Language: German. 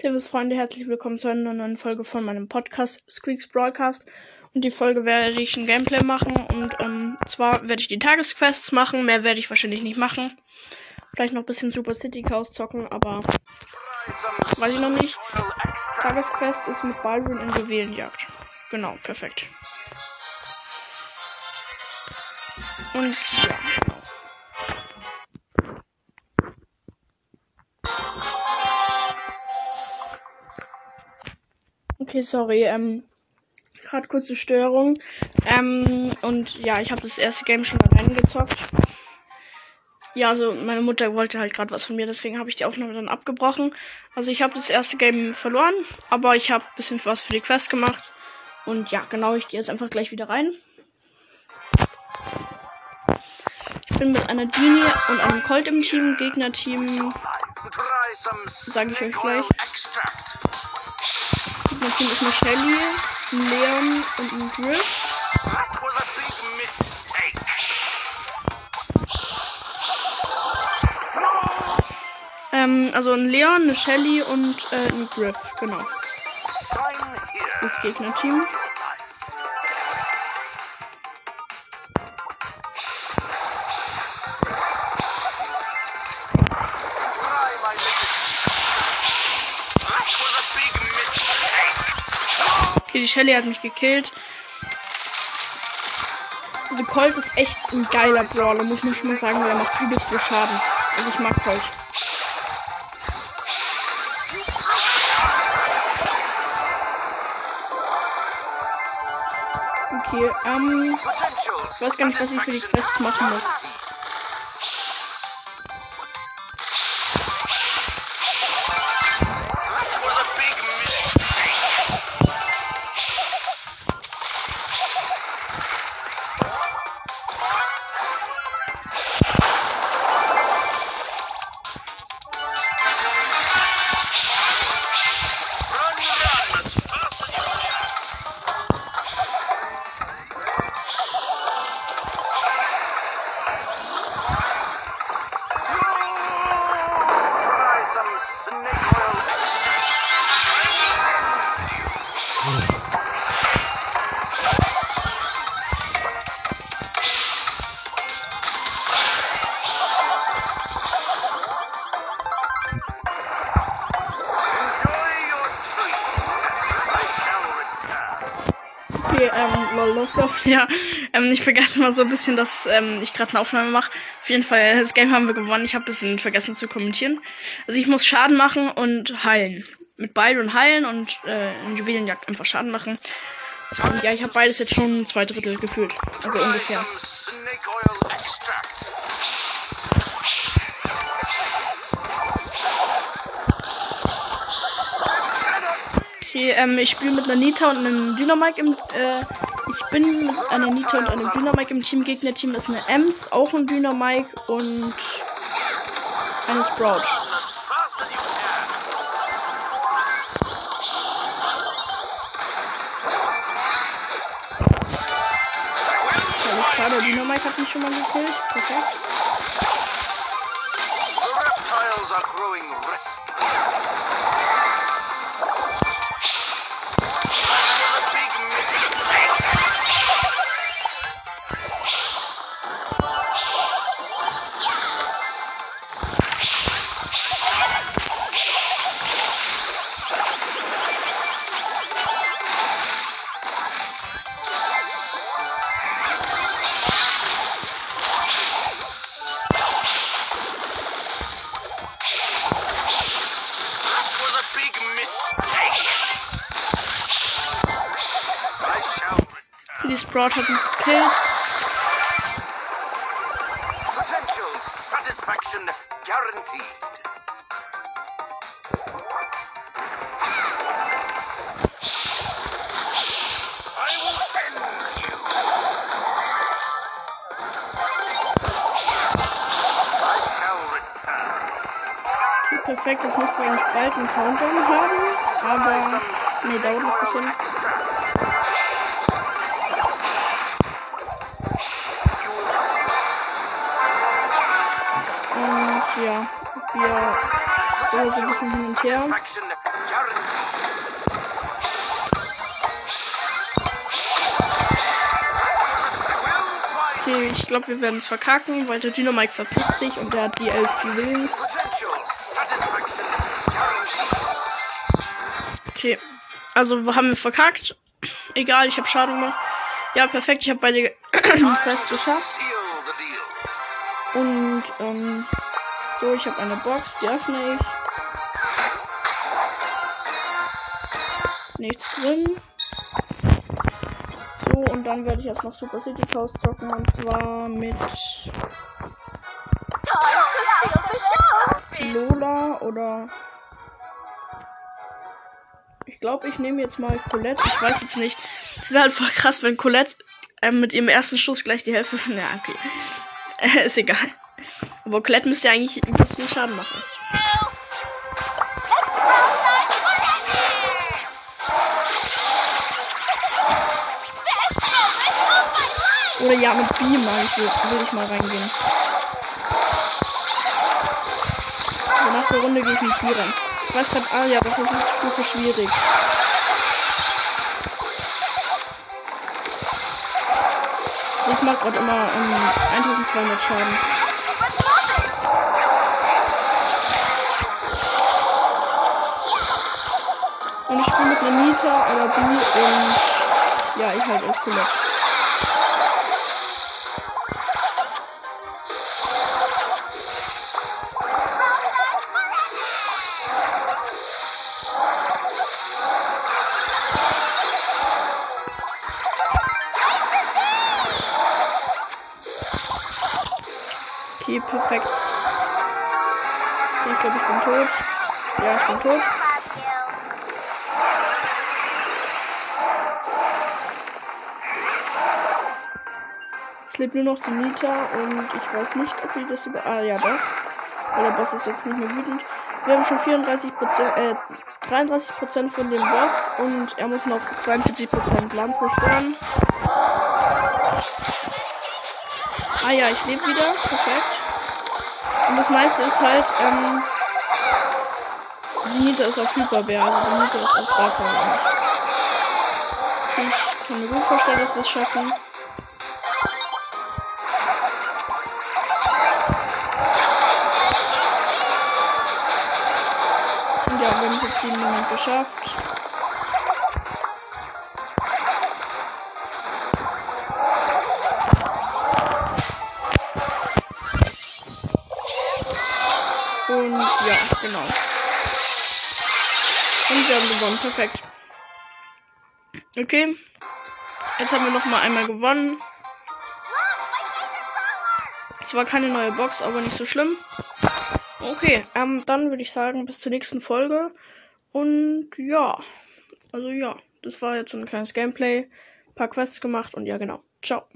Servus Freunde, herzlich willkommen zu einer neuen Folge von meinem Podcast Squeaks Broadcast. Und die Folge werde ich ein Gameplay machen und ähm, zwar werde ich die Tagesquests machen, mehr werde ich wahrscheinlich nicht machen. Vielleicht noch ein bisschen Super City Chaos zocken, aber weiß ich noch nicht. Tagesquest ist mit Baldwin in Juwelenjagd. Genau, perfekt. Und ja, Okay, sorry, ähm, gerade kurze Störung. Ähm, und ja, ich habe das erste Game schon alleine gezockt. Ja, also meine Mutter wollte halt gerade was von mir, deswegen habe ich die Aufnahme dann abgebrochen. Also ich habe das erste Game verloren, aber ich habe bisschen was für die Quest gemacht. Und ja, genau, ich gehe jetzt einfach gleich wieder rein. Ich bin mit einer Genie und einem Colt im Team, Gegnerteam. Sage ich euch gleich. Gegnerteam ist eine Shelly, ein Leon und ein Griff. Ähm, also ein Leon, eine Shelly und äh, ein Griff, genau. Das Gegnerteam. Okay, die Shelly hat mich gekillt. Also Colt ist echt ein geiler Brawler, muss man schon mal sagen, weil er macht übelst viel Schaden. Also ich mag Colt. Okay, ähm, ich weiß gar nicht, was ich für die Quests machen muss. Ähm, lol, los, los. Ja, ähm, ich vergesse mal so ein bisschen, dass ähm, ich gerade eine Aufnahme mache. Auf jeden Fall, das Game haben wir gewonnen. Ich habe ein bisschen vergessen zu kommentieren. Also ich muss Schaden machen und heilen. Mit Byron heilen und äh, in Juwelenjagd einfach Schaden machen. Und ja, ich habe beides jetzt schon zwei Drittel gefühlt. Also ungefähr. Okay, ähm, ich spiele mit einer Nita und einem Dynamike im, äh, ich bin mit einer Nita und einem Dynamike im Team. Gegnerteam ist eine Ems, auch ein Dynamike und eine Sprout. Klar, der Dynamike hat mich schon mal gekillt. Perfekt. reptiles are growing restless. Die Sprout hat mich gekillt. Potential satisfaction guaranteed. I will end you. I shall return. Perfekt, das müsste eigentlich bald einen Countdown haben. Aber, nee, dauert noch ein bisschen. Wir so ein bisschen hin und her. Okay, ich glaube, wir werden es verkacken, weil der Dynamike verpisst sich und der hat die elf Juwelen. Okay, also haben wir verkackt. Egal, ich habe Schaden gemacht. Ja, perfekt, ich habe beide Quests geschafft. Und, ähm, so, ich habe eine Box, die öffne ich. Nichts drin. So, und dann werde ich jetzt noch Super City Coast zocken und zwar mit Lola oder. Ich glaube, ich nehme jetzt mal Colette. Ich weiß jetzt nicht. Es wäre halt voll krass, wenn Colette ähm, mit ihrem ersten Schuss gleich die Hälfte. Ja, okay. Äh, ist egal. Aber Colette müsste eigentlich ein bisschen Schaden machen. Oder ja, mit B mal. Ich will, will ich mal reingehen. Also nach der Runde gehe ich mit B rein. Ich weiß grad, ah ja, das ist super schwierig. Ich mach grad immer ähm, 1200 Schaden. Ich spiele mit einer Nita oder B und ja, ich halt als Colette. Okay, perfekt. Ich glaube, ich bin tot. Ja, ich bin tot. Lebt nur noch die Nita und ich weiß nicht, ob wir das über. Ah, ja, doch. Weil der Boss ist jetzt nicht mehr wütend. Wir haben schon 34% äh, 33% von dem Boss und er muss noch 42% Land zerstören. Ah ja, ich lebe wieder. Perfekt. Und das meiste ist halt, ähm, die Nita ist auf Hyperbär, also die Nita ist auf Rafa. Ich kann mir gut vorstellen, dass wir es schaffen. 7 Minuten geschafft. Und ja, genau. Und wir haben gewonnen. Perfekt. Okay. Jetzt haben wir noch mal einmal gewonnen. Es war keine neue Box, aber nicht so schlimm. Okay, ähm, dann würde ich sagen, bis zur nächsten Folge. Und ja, also ja, das war jetzt so ein kleines Gameplay. Paar Quests gemacht und ja, genau. Ciao.